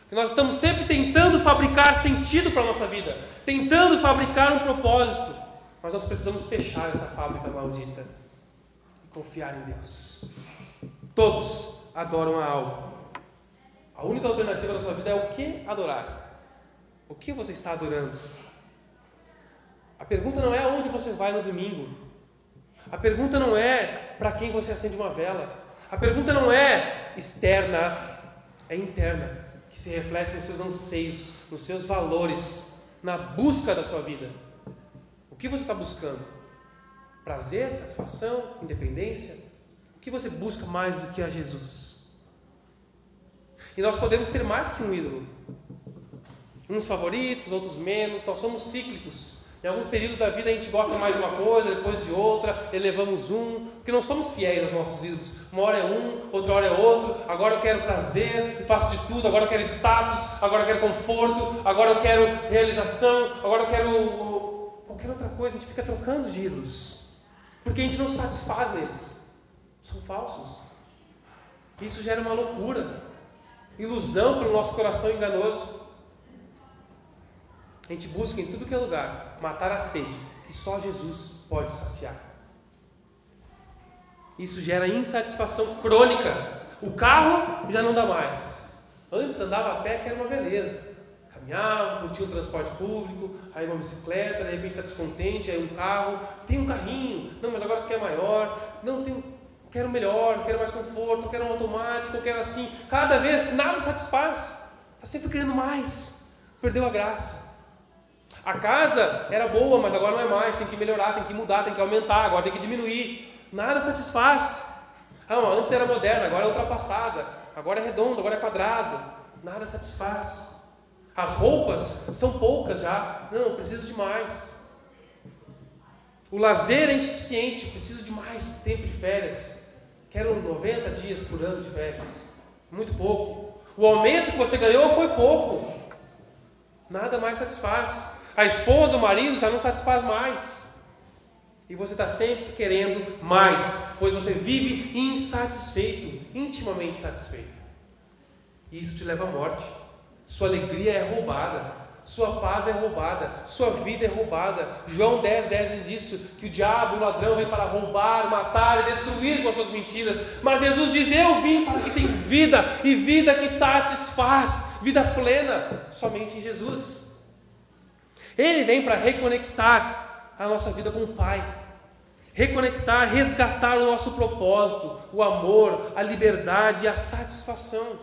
Que nós estamos sempre tentando fabricar sentido para a nossa vida, tentando fabricar um propósito. Mas nós precisamos fechar essa fábrica maldita e confiar em Deus. Todos adoram a algo. A única alternativa da sua vida é o que adorar. O que você está adorando? A pergunta não é aonde você vai no domingo. A pergunta não é para quem você acende uma vela. A pergunta não é externa, é interna, que se reflete nos seus anseios, nos seus valores, na busca da sua vida. O que você está buscando? Prazer, satisfação, independência? O que você busca mais do que a Jesus? E nós podemos ter mais que um ídolo. Uns favoritos, outros menos, nós somos cíclicos. Em algum período da vida a gente gosta mais de uma coisa, depois de outra, elevamos um, porque não somos fiéis aos nossos ídolos. Uma hora é um, outra hora é outro, agora eu quero prazer e faço de tudo, agora eu quero status, agora eu quero conforto, agora eu quero realização, agora eu quero qualquer outra coisa, a gente fica trocando de ídolos, porque a gente não satisfaz neles. São falsos. Isso gera uma loucura, ilusão pelo nosso coração enganoso. A gente busca em tudo que é lugar matar a sede que só Jesus pode saciar. Isso gera insatisfação crônica. O carro já não dá mais. Antes andava a pé que era uma beleza caminhava, curtia o transporte público, aí uma bicicleta, de repente está descontente, aí um carro, tem um carrinho, não, mas agora quer maior, não, tem, quero melhor, quero mais conforto, quero um automático, quero assim, cada vez nada satisfaz, está sempre querendo mais, perdeu a graça. A casa era boa, mas agora não é mais, tem que melhorar, tem que mudar, tem que aumentar, agora tem que diminuir, nada satisfaz. Ah, não, antes era moderna, agora é ultrapassada, agora é redondo, agora é quadrado, nada satisfaz. As roupas são poucas já. Não, preciso de mais. O lazer é insuficiente, preciso de mais tempo de férias. Quero 90 dias por ano de férias. Muito pouco. O aumento que você ganhou foi pouco. Nada mais satisfaz. A esposa, o marido já não satisfaz mais. E você está sempre querendo mais, pois você vive insatisfeito, intimamente satisfeito. E isso te leva à morte. Sua alegria é roubada. Sua paz é roubada, sua vida é roubada. João 10, 10 diz isso: que o diabo, o ladrão, vem para roubar, matar e destruir com as suas mentiras. Mas Jesus diz: Eu vim para que tenha vida e vida que satisfaz, vida plena, somente em Jesus. Ele vem para reconectar a nossa vida com o Pai, reconectar, resgatar o nosso propósito, o amor, a liberdade e a satisfação.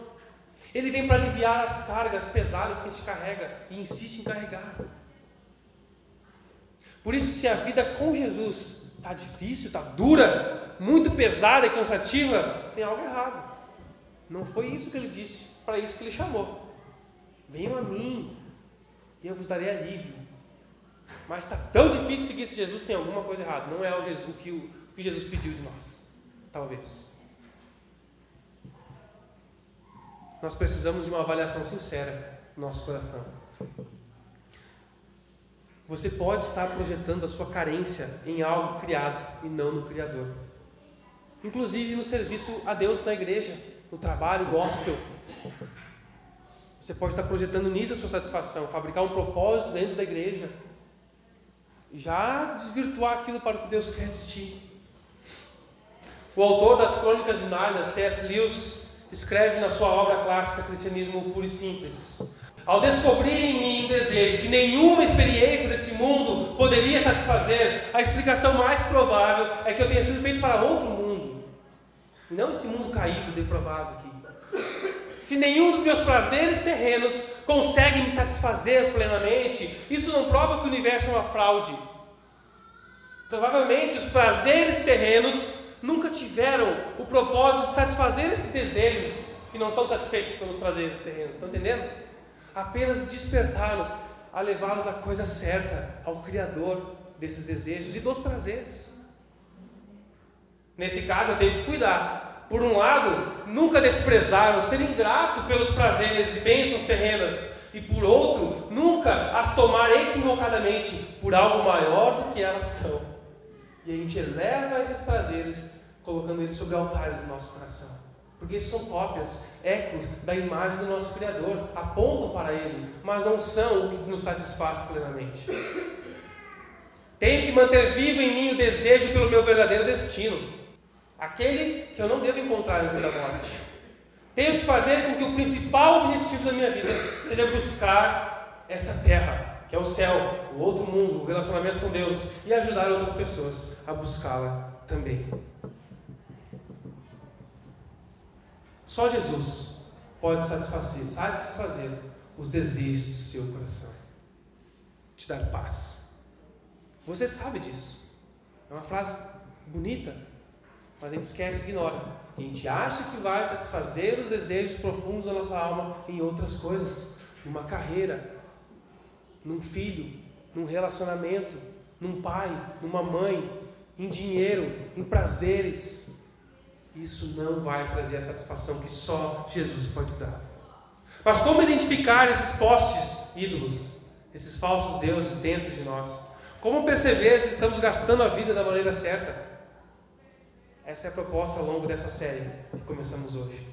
Ele vem para aliviar as cargas pesadas que a gente carrega e insiste em carregar. Por isso, se a vida com Jesus está difícil, está dura, muito pesada e cansativa, tem algo errado. Não foi isso que ele disse, para isso que ele chamou. Venham a mim e eu vos darei alívio. Mas está tão difícil seguir esse Jesus, tem alguma coisa errada. Não é o Jesus que, o que Jesus pediu de nós. Talvez. Nós precisamos de uma avaliação sincera no nosso coração. Você pode estar projetando a sua carência em algo criado e não no Criador. Inclusive no serviço a Deus na igreja, no trabalho gospel. Você pode estar projetando nisso a sua satisfação, fabricar um propósito dentro da igreja já desvirtuar aquilo para o que Deus quer de ti. O autor das Crônicas de Nárnia, C.S. Lewis, escreve na sua obra clássica Cristianismo Puro e Simples. Ao descobrir em mim um desejo que nenhuma experiência desse mundo poderia satisfazer, a explicação mais provável é que eu tenha sido feito para outro mundo. Não esse mundo caído, depravado aqui. Se nenhum dos meus prazeres terrenos consegue me satisfazer plenamente, isso não prova que o universo é uma fraude. Provavelmente os prazeres terrenos nunca tiveram o propósito de satisfazer esses desejos que não são satisfeitos pelos prazeres terrenos. Estão entendendo? Apenas despertá-los a levá-los à coisa certa, ao Criador desses desejos e dos prazeres. Nesse caso, eu tenho que cuidar. Por um lado, nunca desprezar ou ser ingrato pelos prazeres e bênçãos terrenas, e por outro, nunca as tomar equivocadamente por algo maior do que elas são. E a gente eleva esses prazeres, colocando eles sobre altares do nosso coração. Porque esses são cópias, ecos da imagem do nosso Criador, apontam para Ele, mas não são o que nos satisfaz plenamente. Tenho que manter vivo em mim o desejo pelo meu verdadeiro destino, aquele que eu não devo encontrar antes da morte. Tenho que fazer com que o principal objetivo da minha vida seja buscar essa terra, que é o céu, o outro mundo, o relacionamento com Deus, e ajudar outras pessoas a buscá-la também. Só Jesus pode satisfazer, satisfazer os desejos do seu coração, te dar paz. Você sabe disso. É uma frase bonita, mas a gente esquece e ignora. A gente acha que vai satisfazer os desejos profundos da nossa alma em outras coisas, numa carreira, num filho, num relacionamento, num pai, numa mãe, em dinheiro, em prazeres. Isso não vai trazer a satisfação que só Jesus pode dar. Mas como identificar esses postes ídolos, esses falsos deuses dentro de nós? Como perceber se estamos gastando a vida da maneira certa? Essa é a proposta ao longo dessa série que começamos hoje.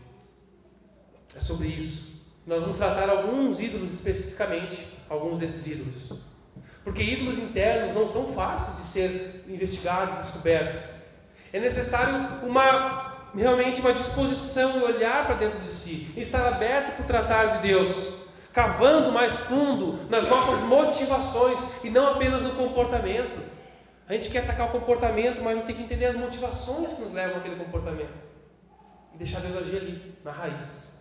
É sobre isso. Nós vamos tratar alguns ídolos especificamente, alguns desses ídolos. Porque ídolos internos não são fáceis de ser investigados e descobertos. É necessário uma realmente uma disposição e olhar para dentro de si, estar aberto para o tratar de Deus, cavando mais fundo nas nossas motivações e não apenas no comportamento. A gente quer atacar o comportamento, mas a gente tem que entender as motivações que nos levam àquele comportamento e deixar Deus agir ali, na raiz.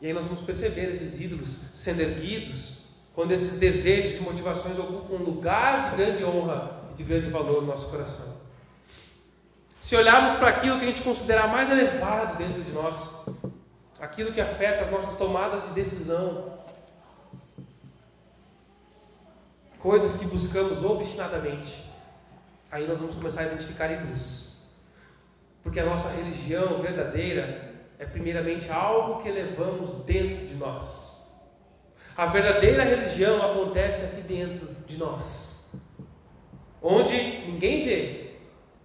E aí nós vamos perceber esses ídolos sendo erguidos quando esses desejos e motivações ocupam um lugar de grande honra e de grande valor no nosso coração. Se olharmos para aquilo que a gente considerar mais elevado dentro de nós, aquilo que afeta as nossas tomadas de decisão, coisas que buscamos obstinadamente, aí nós vamos começar a identificar ídolos. Porque a nossa religião verdadeira é primeiramente algo que levamos dentro de nós. A verdadeira religião acontece aqui dentro de nós, onde ninguém vê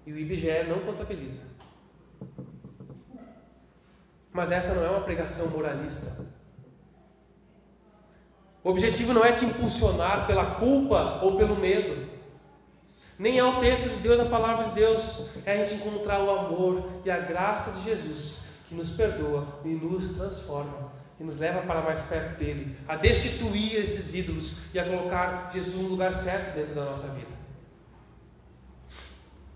e o IBGE não contabiliza. Mas essa não é uma pregação moralista. O objetivo não é te impulsionar pela culpa ou pelo medo. Nem é o texto de Deus, a palavra de Deus. É a gente encontrar o amor e a graça de Jesus que nos perdoa e nos transforma e nos leva para mais perto dele, a destituir esses ídolos e a colocar Jesus no lugar certo dentro da nossa vida.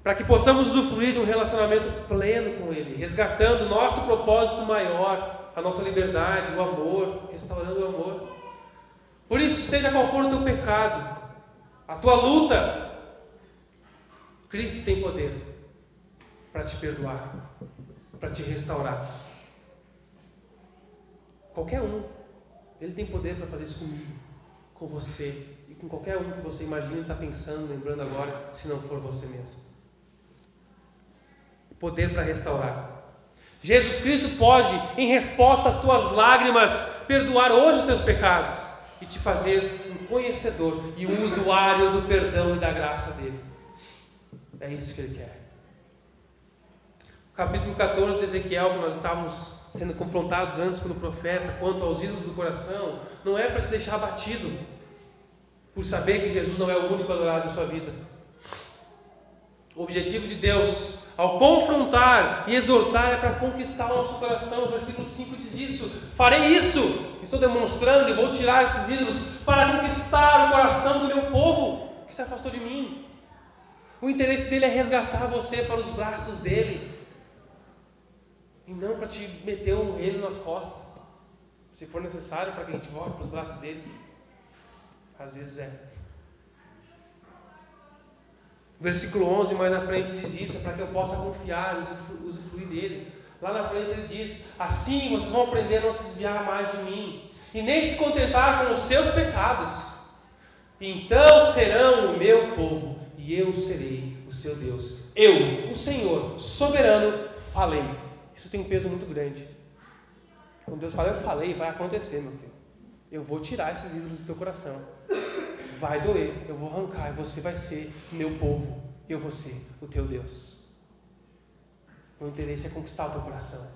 Para que possamos usufruir de um relacionamento pleno com Ele, resgatando o nosso propósito maior, a nossa liberdade, o amor, restaurando o amor. Por isso, seja qual for o teu pecado, a tua luta, Cristo tem poder para te perdoar para te restaurar. Qualquer um. Ele tem poder para fazer isso comigo, com você e com qualquer um que você imagina e está pensando, lembrando agora, se não for você mesmo. Poder para restaurar. Jesus Cristo pode, em resposta às tuas lágrimas, perdoar hoje os teus pecados e te fazer um conhecedor e um usuário do perdão e da graça dele. É isso que ele quer. Capítulo 14 de Ezequiel, que nós estávamos sendo confrontados antes pelo profeta quanto aos ídolos do coração, não é para se deixar abatido por saber que Jesus não é o único adorado em sua vida. O objetivo de Deus, ao confrontar e exortar, é para conquistar o nosso coração. O versículo 5 diz isso: Farei isso, estou demonstrando e vou tirar esses ídolos para conquistar o coração do meu povo que se afastou de mim. O interesse dele é resgatar você para os braços dele e não para te meter um reino nas costas. Se for necessário para que a gente volte para os braços dele. Às vezes é. Versículo 11, mais na frente, diz isso: para que eu possa confiar, usufruir dele. Lá na frente ele diz: Assim vocês vão aprender a não se desviar mais de mim, e nem se contentar com os seus pecados. Então serão o meu povo, e eu serei o seu Deus. Eu, o Senhor, soberano, falei. Isso tem um peso muito grande. Quando Deus fala, eu falei, vai acontecer, meu filho. Eu vou tirar esses ídolos do teu coração. Vai doer, eu vou arrancar, e você vai ser meu povo, eu vou ser o teu Deus. O interesse é conquistar o teu coração,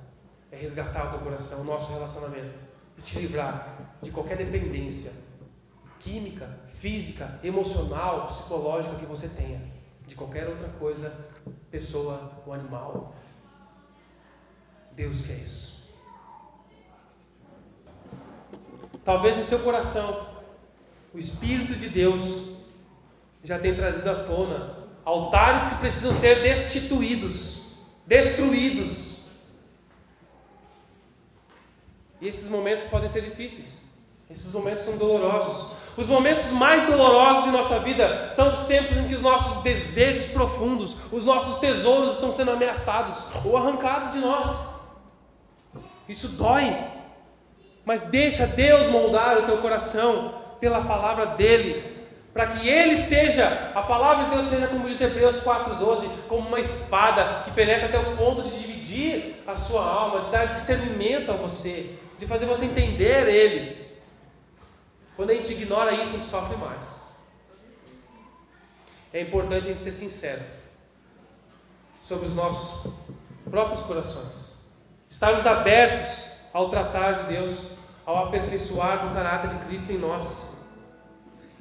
é resgatar o teu coração, o nosso relacionamento, e te livrar de qualquer dependência química, física, emocional, psicológica que você tenha, de qualquer outra coisa, pessoa ou animal. Deus quer isso. Talvez em seu coração, o Espírito de Deus já tenha trazido à tona altares que precisam ser destituídos, destruídos. E esses momentos podem ser difíceis. Esses momentos são dolorosos. Os momentos mais dolorosos de nossa vida são os tempos em que os nossos desejos profundos, os nossos tesouros estão sendo ameaçados ou arrancados de nós. Isso dói. Mas deixa Deus moldar o teu coração pela palavra dele, para que ele seja, a palavra de Deus seja, como diz Hebreus 4,12, como uma espada que penetra até o ponto de dividir a sua alma, de dar discernimento a você, de fazer você entender ele. Quando a gente ignora isso, a gente sofre mais. É importante a gente ser sincero sobre os nossos próprios corações. Estarmos abertos ao tratar de Deus, ao aperfeiçoar do caráter de Cristo em nós,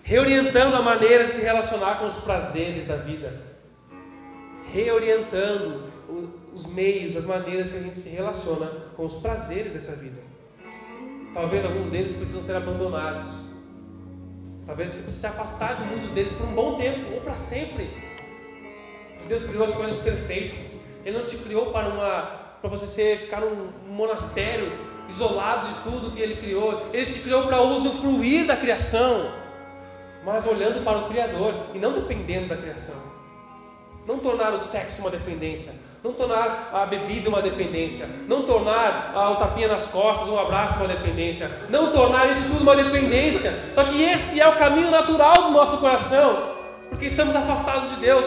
reorientando a maneira de se relacionar com os prazeres da vida, reorientando os meios, as maneiras que a gente se relaciona com os prazeres dessa vida. Talvez alguns deles precisam ser abandonados. Talvez você precise se afastar de muitos deles por um bom tempo ou para sempre. Deus criou as coisas perfeitas. Ele não te criou para uma para você ser, ficar num monastério isolado de tudo que Ele criou. Ele te criou para usufruir da criação, mas olhando para o Criador e não dependendo da criação. Não tornar o sexo uma dependência, não tornar a bebida uma dependência, não tornar o tapinha nas costas, um abraço uma dependência, não tornar isso tudo uma dependência. Só que esse é o caminho natural do nosso coração, porque estamos afastados de Deus,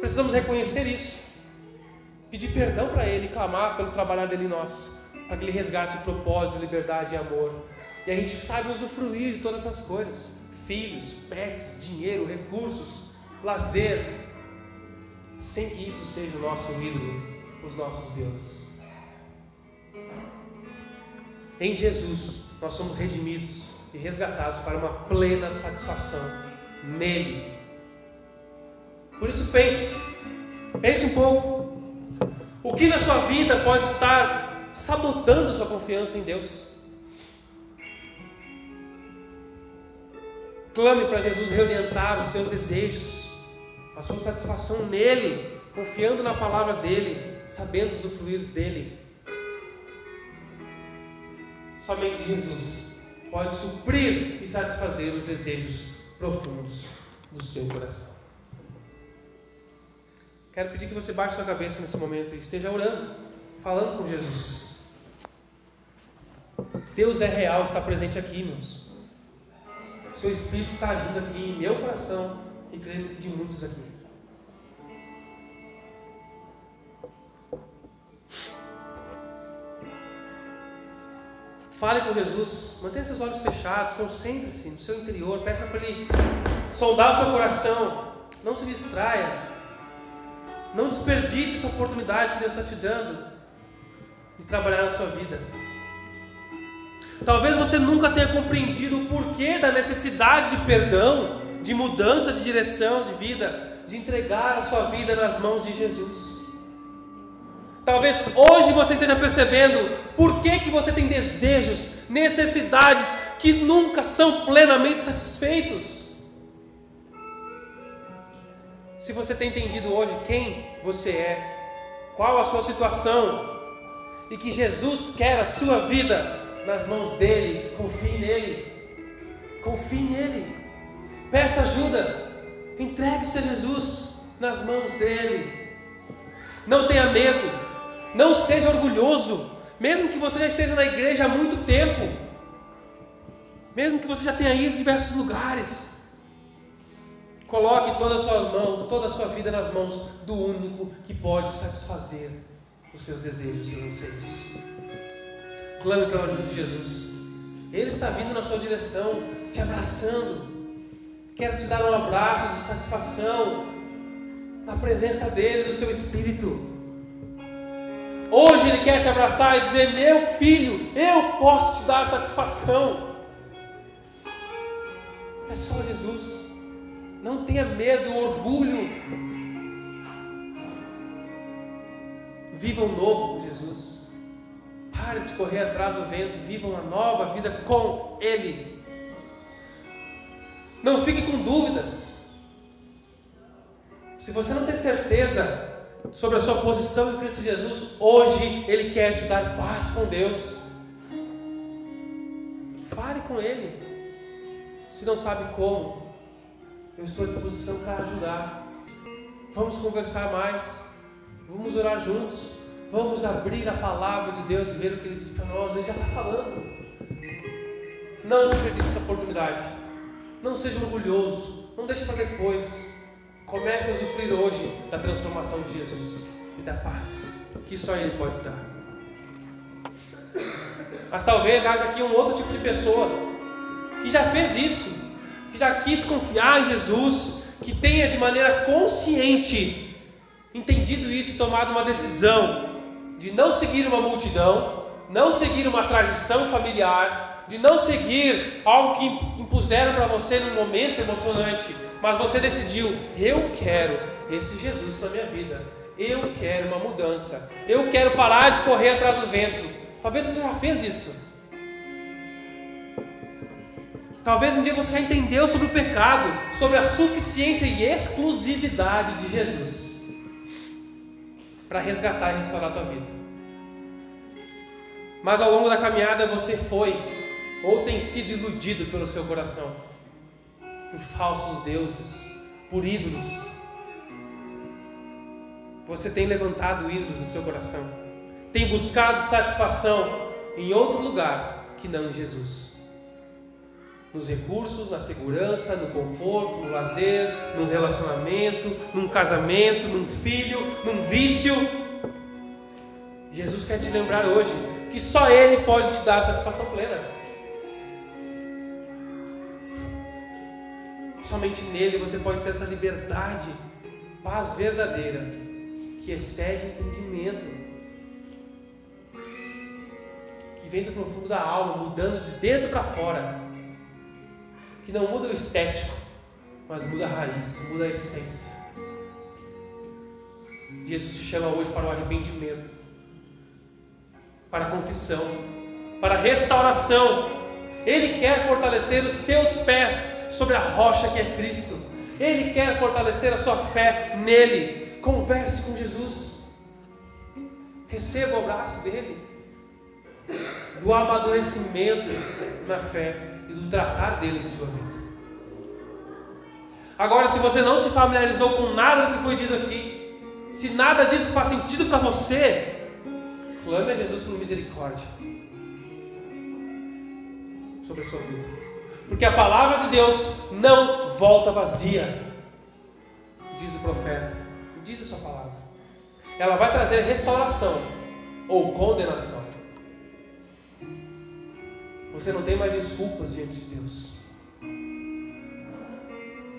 precisamos reconhecer isso pedir perdão para Ele, clamar pelo trabalhar dele em nós, para que Ele resgate propósito, liberdade e amor. E a gente saiba usufruir de todas essas coisas: filhos, pets, dinheiro, recursos, lazer, sem que isso seja o nosso ídolo, os nossos deuses. Em Jesus, nós somos redimidos e resgatados para uma plena satisfação nele. Por isso pense, pense um pouco o que na sua vida pode estar sabotando sua confiança em Deus? Clame para Jesus reorientar os seus desejos, a sua satisfação nele, confiando na palavra dele, sabendo usufruir dele. Somente Jesus pode suprir e satisfazer os desejos profundos do seu coração. Quero pedir que você baixe sua cabeça nesse momento e esteja orando, falando com Jesus. Deus é real, está presente aqui, meus. Seu Espírito está agindo aqui em meu coração e creio de muitos aqui. Fale com Jesus, mantenha seus olhos fechados, concentre-se no seu interior, peça para Ele sondar o seu coração, não se distraia, não desperdice essa oportunidade que Deus está te dando de trabalhar na sua vida. Talvez você nunca tenha compreendido o porquê da necessidade de perdão, de mudança de direção de vida, de entregar a sua vida nas mãos de Jesus. Talvez hoje você esteja percebendo por que, que você tem desejos, necessidades que nunca são plenamente satisfeitos. Se você tem entendido hoje quem você é, qual a sua situação, e que Jesus quer a sua vida nas mãos dele, confie nele. Confie nele. Peça ajuda. Entregue-se a Jesus nas mãos dele. Não tenha medo. Não seja orgulhoso, mesmo que você já esteja na igreja há muito tempo, mesmo que você já tenha ido em diversos lugares. Coloque todas as suas mãos, toda a sua vida nas mãos do único que pode satisfazer os seus desejos e anseios. Clame pela ajuda de Jesus. Ele está vindo na sua direção, te abraçando. Quero te dar um abraço de satisfação na presença dele, do seu espírito. Hoje Ele quer te abraçar e dizer: Meu filho, eu posso te dar satisfação. É só Jesus. Não tenha medo, orgulho. Viva um novo com Jesus. Pare de correr atrás do vento. Viva uma nova vida com Ele. Não fique com dúvidas. Se você não tem certeza sobre a sua posição em Cristo Jesus, hoje Ele quer te dar paz com Deus. Fale com Ele. Se não sabe como, eu estou à disposição para ajudar. Vamos conversar mais. Vamos orar juntos. Vamos abrir a palavra de Deus e ver o que Ele diz para nós. Ele já está falando. Não desperdice essa oportunidade. Não seja orgulhoso. Não deixe para depois. Comece a sofrer hoje da transformação de Jesus e da paz que só Ele pode dar. Mas talvez haja aqui um outro tipo de pessoa que já fez isso, que já quis confiar em Jesus, que tenha de maneira consciente entendido isso tomado uma decisão de não seguir uma multidão, não seguir uma tradição familiar, de não seguir algo que impuseram para você num momento emocionante, mas você decidiu: eu quero esse Jesus na minha vida. Eu quero uma mudança. Eu quero parar de correr atrás do vento. Talvez você já fez isso. Talvez um dia você já entendeu sobre o pecado, sobre a suficiência e exclusividade de Jesus para resgatar e restaurar a tua vida. Mas ao longo da caminhada você foi ou tem sido iludido pelo seu coração por falsos deuses, por ídolos. Você tem levantado ídolos no seu coração, tem buscado satisfação em outro lugar que não em Jesus. Nos recursos, na segurança, no conforto, no lazer, num relacionamento, num casamento, num filho, num vício. Jesus quer te lembrar hoje que só Ele pode te dar satisfação plena. Somente nele você pode ter essa liberdade, paz verdadeira, que excede entendimento, que vem do profundo da alma, mudando de dentro para fora, que não muda o estético, mas muda a raiz, muda a essência. Jesus te chama hoje para o arrependimento, para a confissão, para a restauração. Ele quer fortalecer os seus pés sobre a rocha que é Cristo. Ele quer fortalecer a sua fé nele. Converse com Jesus. Receba o abraço dele. Do amadurecimento na fé e do tratar dele em sua vida. Agora, se você não se familiarizou com nada do que foi dito aqui, se nada disso faz sentido para você, clame a Jesus por misericórdia. sobre a sua vida. Porque a palavra de Deus não volta vazia, diz o profeta, diz a sua palavra. Ela vai trazer restauração ou condenação. Você não tem mais desculpas diante de Deus.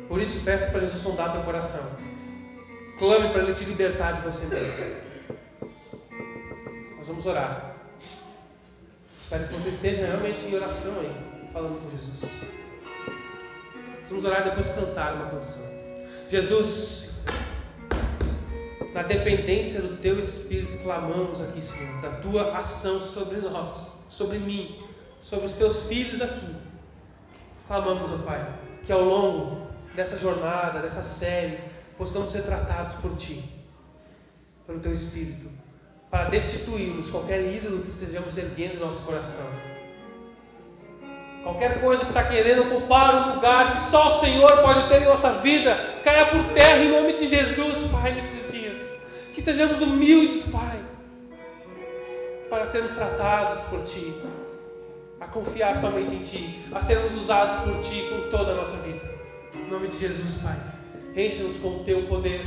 Por isso, peça para Jesus sondar teu coração. Clame para Ele te libertar de você mesmo. Nós vamos orar. Espero que você esteja realmente em oração aí, falando com Jesus. Vamos orar e depois cantar uma canção. Jesus, na dependência do Teu Espírito, clamamos aqui, Senhor, da Tua ação sobre nós, sobre mim, sobre os Teus filhos aqui. Clamamos, ó Pai, que ao longo dessa jornada, dessa série, possamos ser tratados por Ti, pelo Teu Espírito, para destituirmos qualquer ídolo que estejamos erguendo no nosso coração. Qualquer coisa que está querendo ocupar o lugar que só o Senhor pode ter em nossa vida, caia por terra em nome de Jesus, Pai, nesses dias. Que sejamos humildes, Pai, para sermos tratados por Ti, a confiar somente em Ti, a sermos usados por Ti com toda a nossa vida. Em nome de Jesus, Pai, enche-nos com o Teu poder,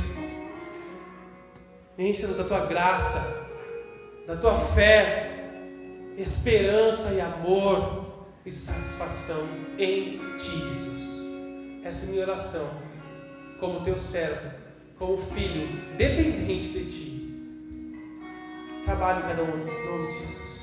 enche-nos da Tua graça, da Tua fé, esperança e amor e satisfação em Ti, Jesus. Essa é a minha oração, como Teu servo, como filho dependente de Ti. Trabalhe em cada um aqui, em nome de Jesus.